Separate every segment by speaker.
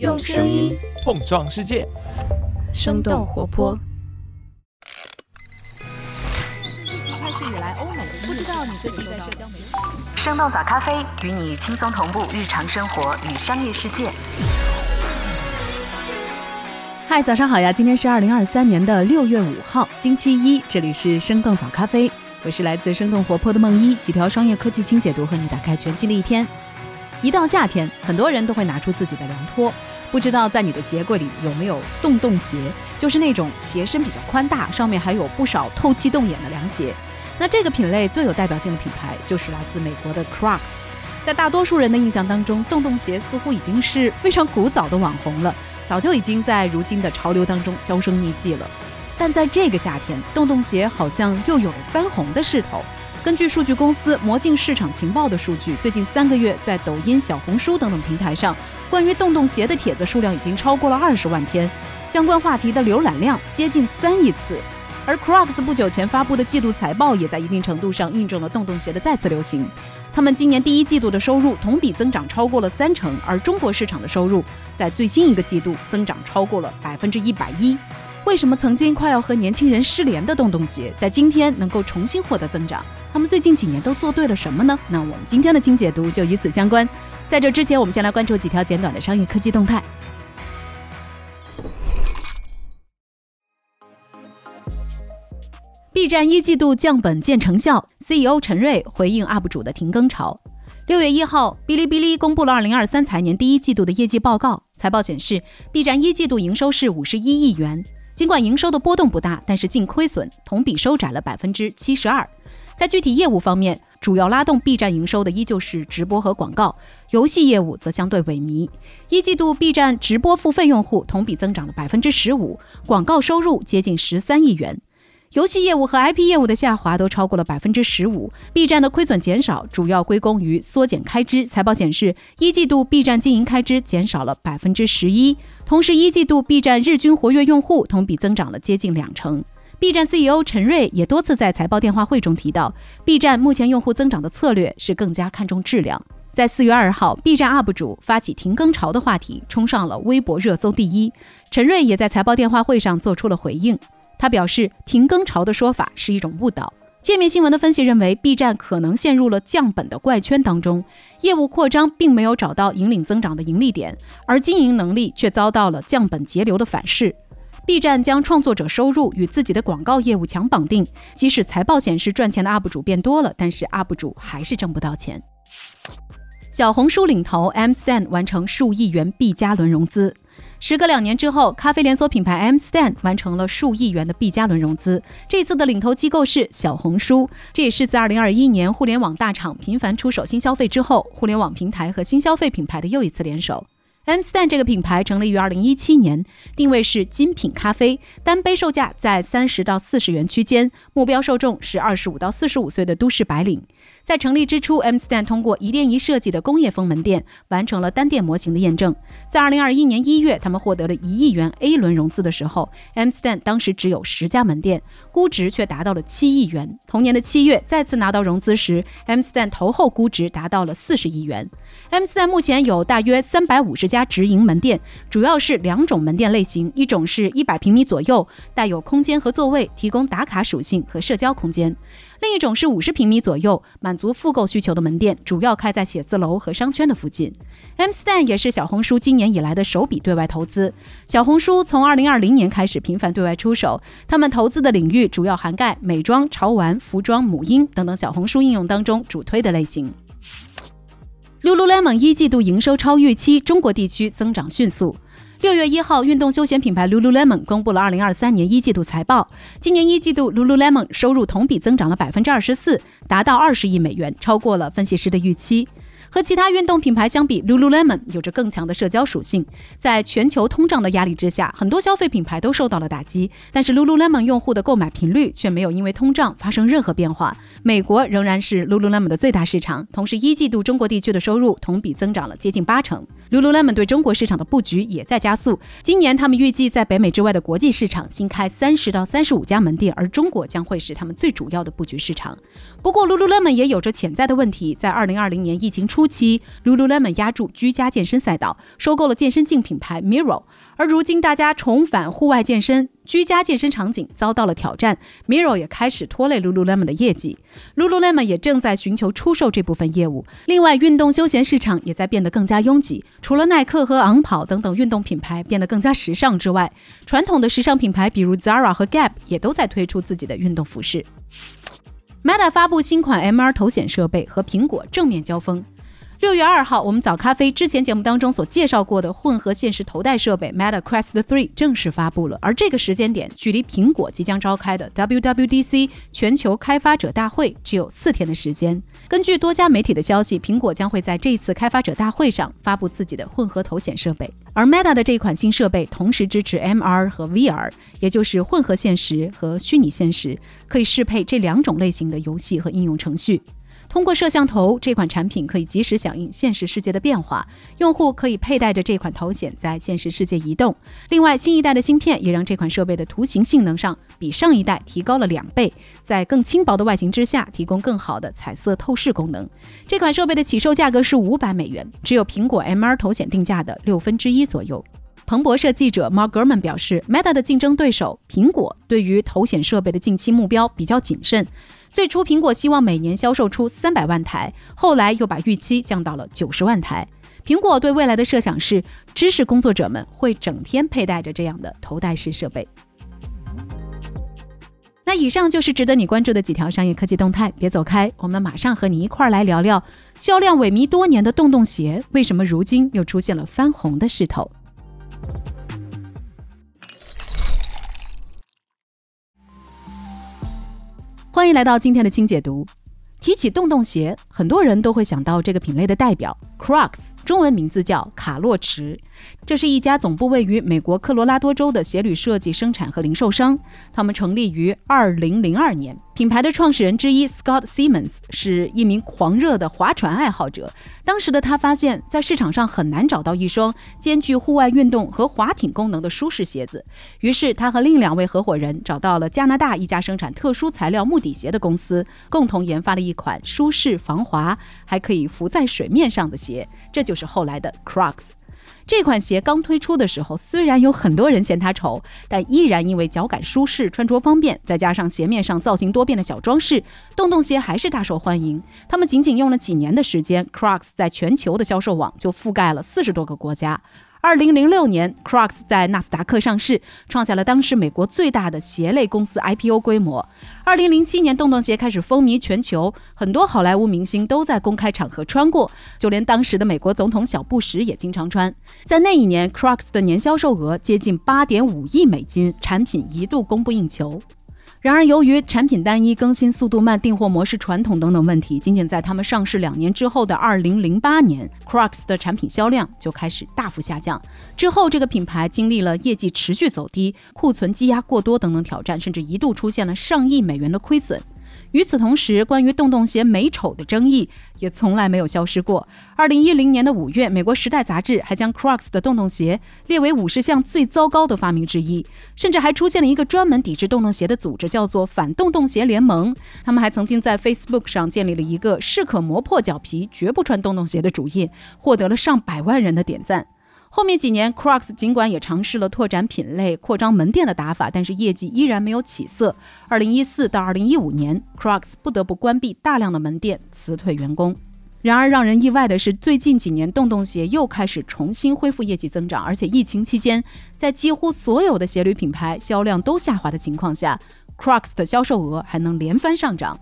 Speaker 1: 用声音
Speaker 2: 碰撞世界，
Speaker 1: 生动活泼。
Speaker 3: 开始以来，欧美不知道你最近在社交媒体。
Speaker 4: 生动早咖啡与你轻松同步日常生活与商业世界。
Speaker 3: 嗨，早上好呀！今天是二零二三年的六月五号，星期一，这里是生动早咖啡，我是来自生动活泼的梦一，几条商业科技轻解读，和你打开全新的一天。一到夏天，很多人都会拿出自己的凉拖。不知道在你的鞋柜里有没有洞洞鞋，就是那种鞋身比较宽大，上面还有不少透气洞眼的凉鞋。那这个品类最有代表性的品牌就是来自美国的 Crocs。在大多数人的印象当中，洞洞鞋似乎已经是非常古早的网红了，早就已经在如今的潮流当中销声匿迹了。但在这个夏天，洞洞鞋好像又有了翻红的势头。根据数据公司魔镜市场情报的数据，最近三个月，在抖音、小红书等等平台上，关于洞洞鞋的帖子数量已经超过了二十万篇，相关话题的浏览量接近三亿次。而 Crocs 不久前发布的季度财报，也在一定程度上印证了洞洞鞋的再次流行。他们今年第一季度的收入同比增长超过了三成，而中国市场的收入在最新一个季度增长超过了百分之一百一。为什么曾经快要和年轻人失联的洞洞鞋，在今天能够重新获得增长？他们最近几年都做对了什么呢？那我们今天的精解读就与此相关。在这之前，我们先来关注几条简短的商业科技动态。B 站一季度降本见成效，CEO 陈瑞回应 UP 主的停更潮。六月一号，哔哩哔哩公布了二零二三财年第一季度的业绩报告。财报显示，B 站一季度营收是五十一亿元。尽管营收的波动不大，但是净亏损同比收窄了百分之七十二。在具体业务方面，主要拉动 B 站营收的依旧是直播和广告，游戏业务则相对萎靡。一季度 B 站直播付费用户同比增长了百分之十五，广告收入接近十三亿元。游戏业务和 IP 业务的下滑都超过了百分之十五，B 站的亏损减少主要归功于缩减开支。财报显示，一季度 B 站经营开支减少了百分之十一，同时一季度 B 站日均活跃用户同比增长了接近两成。B 站 CEO 陈瑞也多次在财报电话会中提到，B 站目前用户增长的策略是更加看重质量。在四月二号，B 站 UP 主发起停更潮的话题冲上了微博热搜第一，陈瑞也在财报电话会上做出了回应。他表示，停更潮的说法是一种误导。界面新闻的分析认为，B 站可能陷入了降本的怪圈当中，业务扩张并没有找到引领增长的盈利点，而经营能力却遭到了降本节流的反噬。B 站将创作者收入与自己的广告业务强绑定，即使财报显示赚钱的 UP 主变多了，但是 UP 主还是挣不到钱。小红书领头 M Stand 完成数亿元 B 加轮融资。时隔两年之后，咖啡连锁品牌 M Stand 完成了数亿元的 B 加轮融资。这次的领头机构是小红书，这也是自2021年互联网大厂频繁出手新消费之后，互联网平台和新消费品牌的又一次联手。M Stand 这个品牌成立于2017年，定位是精品咖啡，单杯售价在三十到四十元区间，目标受众是二十五到四十五岁的都市白领。在成立之初，M Stand 通过一店一设计的工业风门店完成了单店模型的验证。在二零二一年一月，他们获得了一亿元 A 轮融资的时候，M Stand 当时只有十家门店，估值却达到了七亿元。同年的七月，再次拿到融资时，M Stand 投后估值达到了四十亿元。M Stand 目前有大约三百五十家直营门店，主要是两种门店类型，一种是一百平米左右，带有空间和座位，提供打卡属性和社交空间。另一种是五十平米左右，满足复购需求的门店，主要开在写字楼和商圈的附近。M Stand 也是小红书今年以来的首笔对外投资。小红书从二零二零年开始频繁对外出手，他们投资的领域主要涵盖美妆、潮玩、服装、母婴等等小红书应用当中主推的类型。Lululemon 一季度营收超预期，中国地区增长迅速。六月一号，运动休闲品牌 Lululemon 公布了二零二三年一季度财报。今年一季度，Lululemon 收入同比增长了百分之二十四，达到二十亿美元，超过了分析师的预期。和其他运动品牌相比，Lululemon 有着更强的社交属性。在全球通胀的压力之下，很多消费品牌都受到了打击，但是 Lululemon 用户的购买频率却没有因为通胀发生任何变化。美国仍然是 Lululemon 的最大市场，同时一季度中国地区的收入同比增长了接近八成。Lululemon 对中国市场的布局也在加速。今年他们预计在北美之外的国际市场新开三十到三十五家门店，而中国将会是他们最主要的布局市场。不过，Lululemon 也有着潜在的问题，在二零二零年疫情初。初期，Lululemon 压住居家健身赛道，收购了健身镜品牌 Mirror。而如今大家重返户外健身，居家健身场景遭到了挑战，Mirror 也开始拖累 Lululemon 的业绩。Lululemon 也正在寻求出售这部分业务。另外，运动休闲市场也在变得更加拥挤。除了耐克和昂跑等等运动品牌变得更加时尚之外，传统的时尚品牌比如 Zara 和 Gap 也都在推出自己的运动服饰。Meta 发布新款 MR 头显设备和苹果正面交锋。六月二号，我们早咖啡之前节目当中所介绍过的混合现实头戴设备 Meta Quest 3正式发布了。而这个时间点，距离苹果即将召开的 WWDC 全球开发者大会只有四天的时间。根据多家媒体的消息，苹果将会在这次开发者大会上发布自己的混合头显设备。而 Meta 的这款新设备同时支持 MR 和 VR，也就是混合现实和虚拟现实，可以适配这两种类型的游戏和应用程序。通过摄像头，这款产品可以及时响应现实世界的变化。用户可以佩戴着这款头显在现实世界移动。另外，新一代的芯片也让这款设备的图形性能上比上一代提高了两倍，在更轻薄的外形之下，提供更好的彩色透视功能。这款设备的起售价格是五百美元，只有苹果 MR 头显定价的六分之一左右。彭博社记者 Mark Gurman 表示，Meta 的竞争对手苹果对于头显设备的近期目标比较谨慎。最初，苹果希望每年销售出三百万台，后来又把预期降到了九十万台。苹果对未来的设想是，知识工作者们会整天佩戴着这样的头戴式设备。那以上就是值得你关注的几条商业科技动态，别走开，我们马上和你一块儿来聊聊销量萎靡多年的洞洞鞋，为什么如今又出现了翻红的势头。欢迎来到今天的轻解读。提起洞洞鞋，很多人都会想到这个品类的代表 Crocs，中文名字叫卡洛驰。这是一家总部位于美国科罗拉多州的鞋履设计、生产和零售商。他们成立于二零零二年。品牌的创始人之一 Scott Simmons 是一名狂热的划船爱好者。当时的他发现，在市场上很难找到一双兼具户外运动和划艇功能的舒适鞋子。于是，他和另两位合伙人找到了加拿大一家生产特殊材料木底鞋的公司，共同研发了一款舒适、防滑，还可以浮在水面上的鞋。这就是后来的 Crocs。这款鞋刚推出的时候，虽然有很多人嫌它丑，但依然因为脚感舒适、穿着方便，再加上鞋面上造型多变的小装饰，洞洞鞋还是大受欢迎。他们仅仅用了几年的时间，Crocs 在全球的销售网就覆盖了四十多个国家。二零零六年，Crocs 在纳斯达克上市，创下了当时美国最大的鞋类公司 IPO 规模。二零零七年，洞洞鞋开始风靡全球，很多好莱坞明星都在公开场合穿过，就连当时的美国总统小布什也经常穿。在那一年，Crocs 的年销售额接近八点五亿美金，产品一度供不应求。然而，由于产品单一、更新速度慢、订货模式传统等等问题，仅仅在他们上市两年之后的二零零八年，Crocs 的产品销量就开始大幅下降。之后，这个品牌经历了业绩持续走低、库存积压过多等等挑战，甚至一度出现了上亿美元的亏损。与此同时，关于洞洞鞋美丑的争议也从来没有消失过。二零一零年的五月，美国《时代》杂志还将 Crocs 的洞洞鞋列为五十项最糟糕的发明之一，甚至还出现了一个专门抵制洞洞鞋的组织，叫做“反洞洞鞋联盟”。他们还曾经在 Facebook 上建立了一个“适可磨破脚皮，绝不穿洞洞鞋”的主页，获得了上百万人的点赞。后面几年，Crocs 尽管也尝试了拓展品类、扩张门店的打法，但是业绩依然没有起色。二零一四到二零一五年，Crocs 不得不关闭大量的门店，辞退员工。然而，让人意外的是，最近几年，洞洞鞋又开始重新恢复业绩增长，而且疫情期间，在几乎所有的鞋履品牌销量都下滑的情况下，Crocs 的销售额还能连番上涨。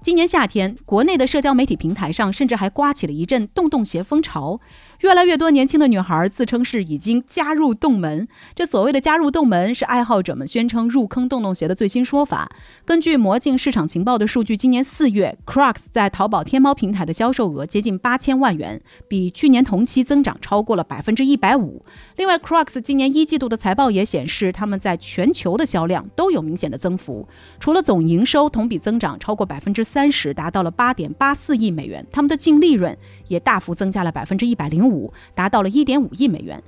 Speaker 3: 今年夏天，国内的社交媒体平台上甚至还刮起了一阵洞洞鞋风潮。越来越多年轻的女孩自称是已经加入洞门。这所谓的加入洞门，是爱好者们宣称入坑洞洞鞋的最新说法。根据魔镜市场情报的数据，今年四月，Crocs 在淘宝天猫平台的销售额接近八千万元，比去年同期增长超过了百分之一百五。另外，Crocs 今年一季度的财报也显示，他们在全球的销量都有明显的增幅。除了总营收同比增长超过百分之三十，达到了八点八四亿美元，他们的净利润也大幅增加了百分之一百零五，达到了一点五亿美元。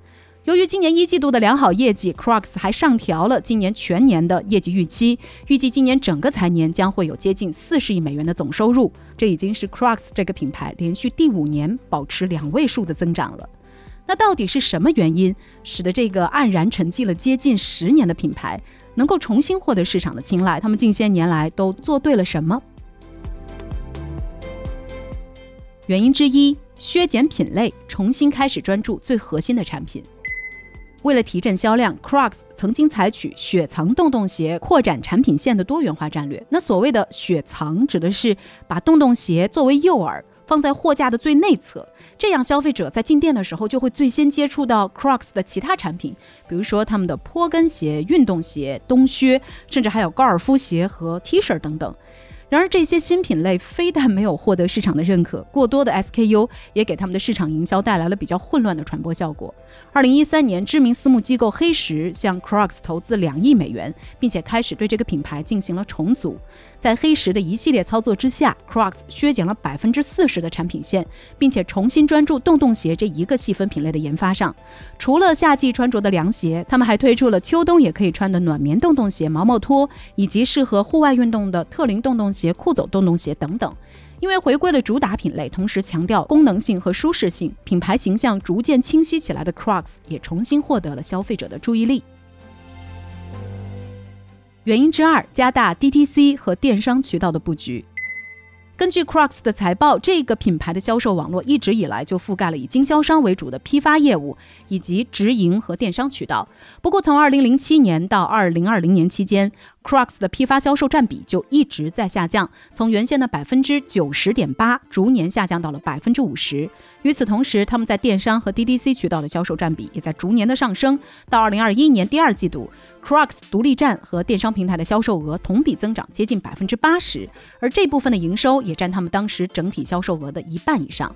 Speaker 3: 由于今年一季度的良好业绩，Crocs 还上调了今年全年的业绩预期，预计今年整个财年将会有接近四十亿美元的总收入。这已经是 Crocs 这个品牌连续第五年保持两位数的增长了。那到底是什么原因使得这个黯然沉寂了接近十年的品牌能够重新获得市场的青睐？他们近些年来都做对了什么？原因之一，削减品类，重新开始专注最核心的产品。为了提振销量，Crocs 曾经采取雪藏洞洞鞋扩展产品线的多元化战略。那所谓的雪藏，指的是把洞洞鞋作为诱饵放在货架的最内侧，这样消费者在进店的时候就会最先接触到 Crocs 的其他产品，比如说他们的坡跟鞋、运动鞋、冬靴，甚至还有高尔夫鞋和 T 恤等等。然而，这些新品类非但没有获得市场的认可，过多的 SKU 也给他们的市场营销带来了比较混乱的传播效果。二零一三年，知名私募机构黑石向 Crocs 投资两亿美元，并且开始对这个品牌进行了重组。在黑石的一系列操作之下，Crocs 削减了百分之四十的产品线，并且重新专注洞洞鞋这一个细分品类的研发上。除了夏季穿着的凉鞋，他们还推出了秋冬也可以穿的暖棉洞洞鞋、毛毛拖，以及适合户外运动的特林洞洞鞋、酷走洞洞鞋等等。因为回归了主打品类，同时强调功能性和舒适性，品牌形象逐渐清晰起来的 Crocs 也重新获得了消费者的注意力。原因之二，加大 DTC 和电商渠道的布局。根据 Crocs 的财报，这个品牌的销售网络一直以来就覆盖了以经销商为主的批发业务以及直营和电商渠道。不过，从2007年到2020年期间，Crocs 的批发销售占比就一直在下降，从原先的百分之九十点八逐年下降到了百分之五十。与此同时，他们在电商和 DTC 渠道的销售占比也在逐年的上升。到2021年第二季度。Crocs 独立站和电商平台的销售额同比增长接近百分之八十，而这部分的营收也占他们当时整体销售额的一半以上。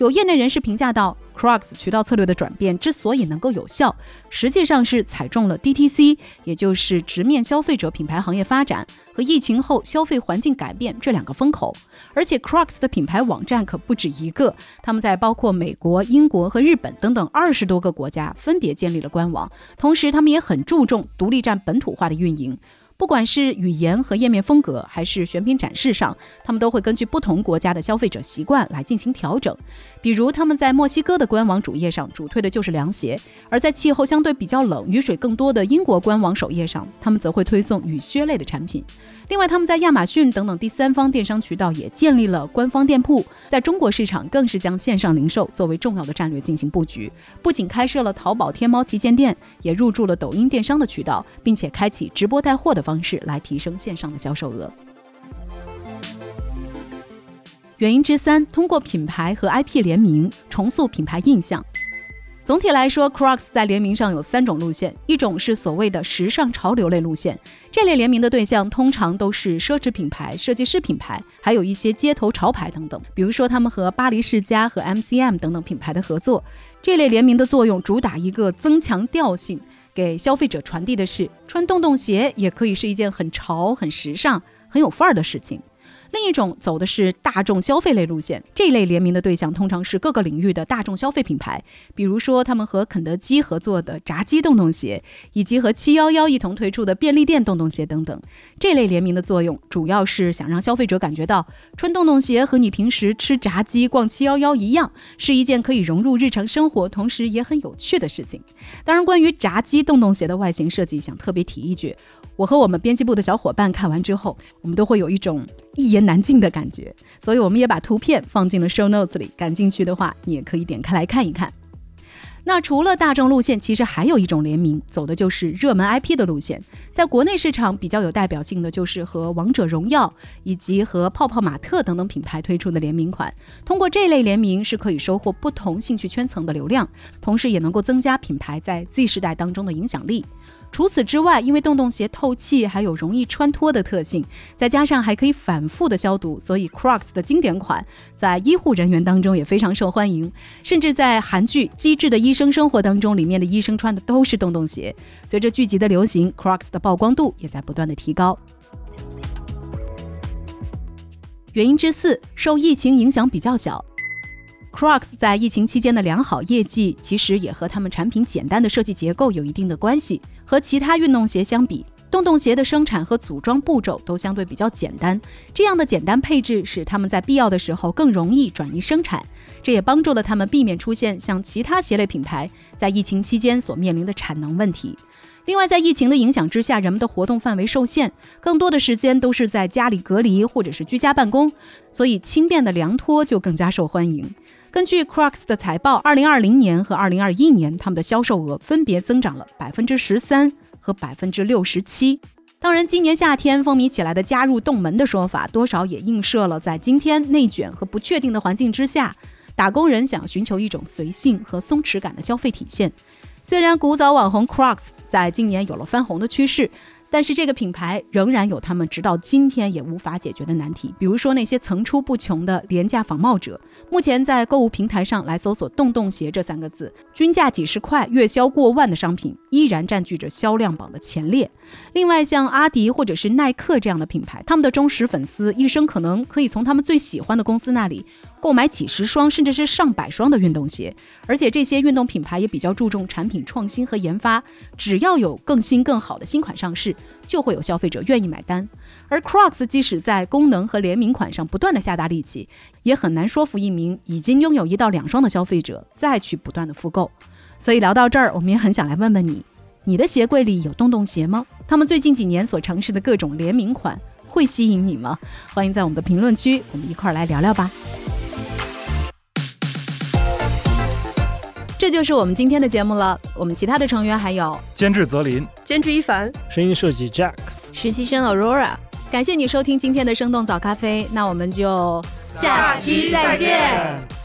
Speaker 3: 有业内人士评价到，Crocs 渠道策略的转变之所以能够有效，实际上是踩中了 DTC，也就是直面消费者品牌行业发展和疫情后消费环境改变这两个风口。而且，Crocs 的品牌网站可不止一个，他们在包括美国、英国和日本等等二十多个国家分别建立了官网，同时他们也很注重独立站本土化的运营。不管是语言和页面风格，还是选品展示上，他们都会根据不同国家的消费者习惯来进行调整。比如，他们在墨西哥的官网主页上主推的就是凉鞋；而在气候相对比较冷、雨水更多的英国官网首页上，他们则会推送雨靴类的产品。另外，他们在亚马逊等等第三方电商渠道也建立了官方店铺，在中国市场更是将线上零售作为重要的战略进行布局。不仅开设了淘宝、天猫旗舰店，也入驻了抖音电商的渠道，并且开启直播带货的方式来提升线上的销售额。原因之三，通过品牌和 IP 联名重塑品牌印象。总体来说，Crocs 在联名上有三种路线，一种是所谓的时尚潮流类路线，这类联名的对象通常都是奢侈品牌、设计师品牌，还有一些街头潮牌等等。比如说，他们和巴黎世家和 MCM 等等品牌的合作，这类联名的作用主打一个增强调性，给消费者传递的是穿洞洞鞋也可以是一件很潮、很时尚、很有范儿的事情。另一种走的是大众消费类路线，这类联名的对象通常是各个领域的大众消费品牌，比如说他们和肯德基合作的炸鸡洞洞鞋，以及和七幺幺一同推出的便利店洞洞鞋等等。这类联名的作用主要是想让消费者感觉到穿洞洞鞋和你平时吃炸鸡、逛七幺幺一样，是一件可以融入日常生活，同时也很有趣的事情。当然，关于炸鸡洞洞鞋的外形设计，想特别提一句。我和我们编辑部的小伙伴看完之后，我们都会有一种一言难尽的感觉，所以我们也把图片放进了 show notes 里。感兴趣的话，你也可以点开来看一看。那除了大众路线，其实还有一种联名，走的就是热门 IP 的路线。在国内市场比较有代表性的就是和王者荣耀以及和泡泡玛特等等品牌推出的联名款。通过这类联名，是可以收获不同兴趣圈层的流量，同时也能够增加品牌在 Z 时代当中的影响力。除此之外，因为洞洞鞋透气，还有容易穿脱的特性，再加上还可以反复的消毒，所以 Crocs 的经典款在医护人员当中也非常受欢迎。甚至在韩剧《机智的医生生活》当中，里面的医生穿的都是洞洞鞋。随着剧集的流行，Crocs 的曝光度也在不断的提高。原因之四，受疫情影响比较小。Crocs 在疫情期间的良好业绩，其实也和他们产品简单的设计结构有一定的关系。和其他运动鞋相比，洞洞鞋的生产和组装步骤都相对比较简单。这样的简单配置使他们在必要的时候更容易转移生产，这也帮助了他们避免出现像其他鞋类品牌在疫情期间所面临的产能问题。另外，在疫情的影响之下，人们的活动范围受限，更多的时间都是在家里隔离或者是居家办公，所以轻便的凉拖就更加受欢迎。根据 Crocs 的财报，二零二零年和二零二一年，他们的销售额分别增长了百分之十三和百分之六十七。当然，今年夏天风靡起来的“加入洞门”的说法，多少也映射了在今天内卷和不确定的环境之下，打工人想寻求一种随性和松弛感的消费体现。虽然古早网红 Crocs 在今年有了翻红的趋势。但是这个品牌仍然有他们直到今天也无法解决的难题，比如说那些层出不穷的廉价仿冒者。目前在购物平台上来搜索“洞洞鞋”这三个字，均价几十块、月销过万的商品依然占据着销量榜的前列。另外，像阿迪或者是耐克这样的品牌，他们的忠实粉丝一生可能可以从他们最喜欢的公司那里。购买几十双甚至是上百双的运动鞋，而且这些运动品牌也比较注重产品创新和研发，只要有更新更好的新款上市，就会有消费者愿意买单。而 Crocs 即使在功能和联名款上不断的下大力气，也很难说服一名已经拥有一到两双的消费者再去不断的复购。所以聊到这儿，我们也很想来问问你，你的鞋柜里有洞洞鞋吗？他们最近几年所尝试的各种联名款会吸引你吗？欢迎在我们的评论区，我们一块儿来聊聊吧。这就是我们今天的节目了。我们其他的成员还有
Speaker 2: 监制泽林、
Speaker 5: 监制一凡、
Speaker 6: 声音设计 Jack、
Speaker 1: 实习生 Aurora。
Speaker 3: 感谢你收听今天的生动早咖啡，那我们就下期再见。